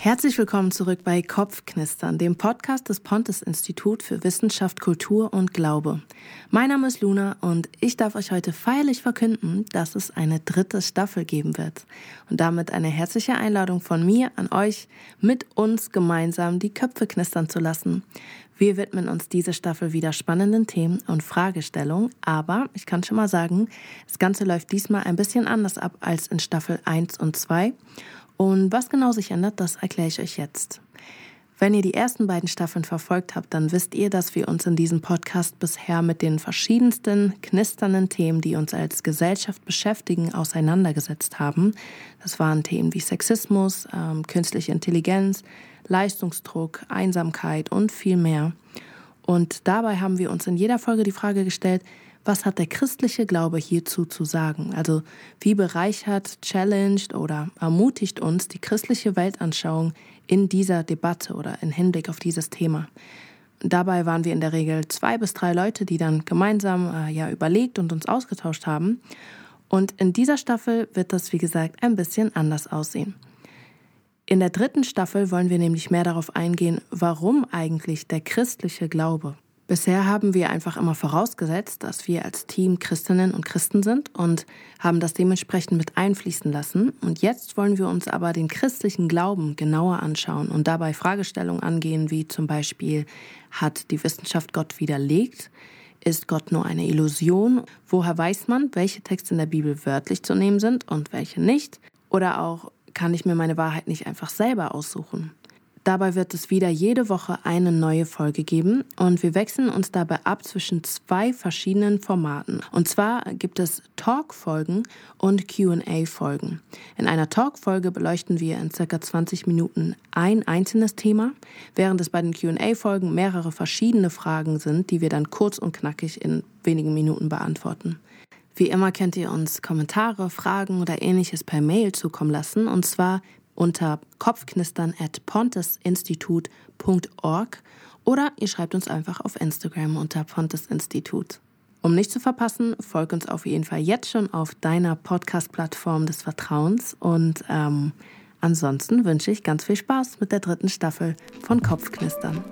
Herzlich willkommen zurück bei Kopfknistern, dem Podcast des Pontes Institut für Wissenschaft, Kultur und Glaube. Mein Name ist Luna und ich darf euch heute feierlich verkünden, dass es eine dritte Staffel geben wird. Und damit eine herzliche Einladung von mir an euch, mit uns gemeinsam die Köpfe knistern zu lassen. Wir widmen uns diese Staffel wieder spannenden Themen und Fragestellungen, aber ich kann schon mal sagen, das Ganze läuft diesmal ein bisschen anders ab als in Staffel 1 und 2 und was genau sich ändert, das erkläre ich euch jetzt. Wenn ihr die ersten beiden Staffeln verfolgt habt, dann wisst ihr, dass wir uns in diesem Podcast bisher mit den verschiedensten knisternden Themen, die uns als Gesellschaft beschäftigen, auseinandergesetzt haben. Das waren Themen wie Sexismus, ähm, künstliche Intelligenz, Leistungsdruck, Einsamkeit und viel mehr. Und dabei haben wir uns in jeder Folge die Frage gestellt, was hat der christliche Glaube hierzu zu sagen? Also wie bereichert, challenged oder ermutigt uns die christliche Weltanschauung in dieser Debatte oder in Hinblick auf dieses Thema? Dabei waren wir in der Regel zwei bis drei Leute, die dann gemeinsam äh, ja überlegt und uns ausgetauscht haben. Und in dieser Staffel wird das, wie gesagt, ein bisschen anders aussehen. In der dritten Staffel wollen wir nämlich mehr darauf eingehen, warum eigentlich der christliche Glaube Bisher haben wir einfach immer vorausgesetzt, dass wir als Team Christinnen und Christen sind und haben das dementsprechend mit einfließen lassen. Und jetzt wollen wir uns aber den christlichen Glauben genauer anschauen und dabei Fragestellungen angehen, wie zum Beispiel, hat die Wissenschaft Gott widerlegt? Ist Gott nur eine Illusion? Woher weiß man, welche Texte in der Bibel wörtlich zu nehmen sind und welche nicht? Oder auch, kann ich mir meine Wahrheit nicht einfach selber aussuchen? Dabei wird es wieder jede Woche eine neue Folge geben und wir wechseln uns dabei ab zwischen zwei verschiedenen Formaten. Und zwar gibt es Talk-Folgen und QA-Folgen. In einer Talk-Folge beleuchten wir in circa 20 Minuten ein einzelnes Thema, während es bei den QA-Folgen mehrere verschiedene Fragen sind, die wir dann kurz und knackig in wenigen Minuten beantworten. Wie immer könnt ihr uns Kommentare, Fragen oder ähnliches per Mail zukommen lassen und zwar unter kopfknistern at pontesinstitut.org oder ihr schreibt uns einfach auf Instagram unter Pontesinstitut. Um nicht zu verpassen, folgt uns auf jeden Fall jetzt schon auf deiner Podcast-Plattform des Vertrauens und ähm, ansonsten wünsche ich ganz viel Spaß mit der dritten Staffel von Kopfknistern.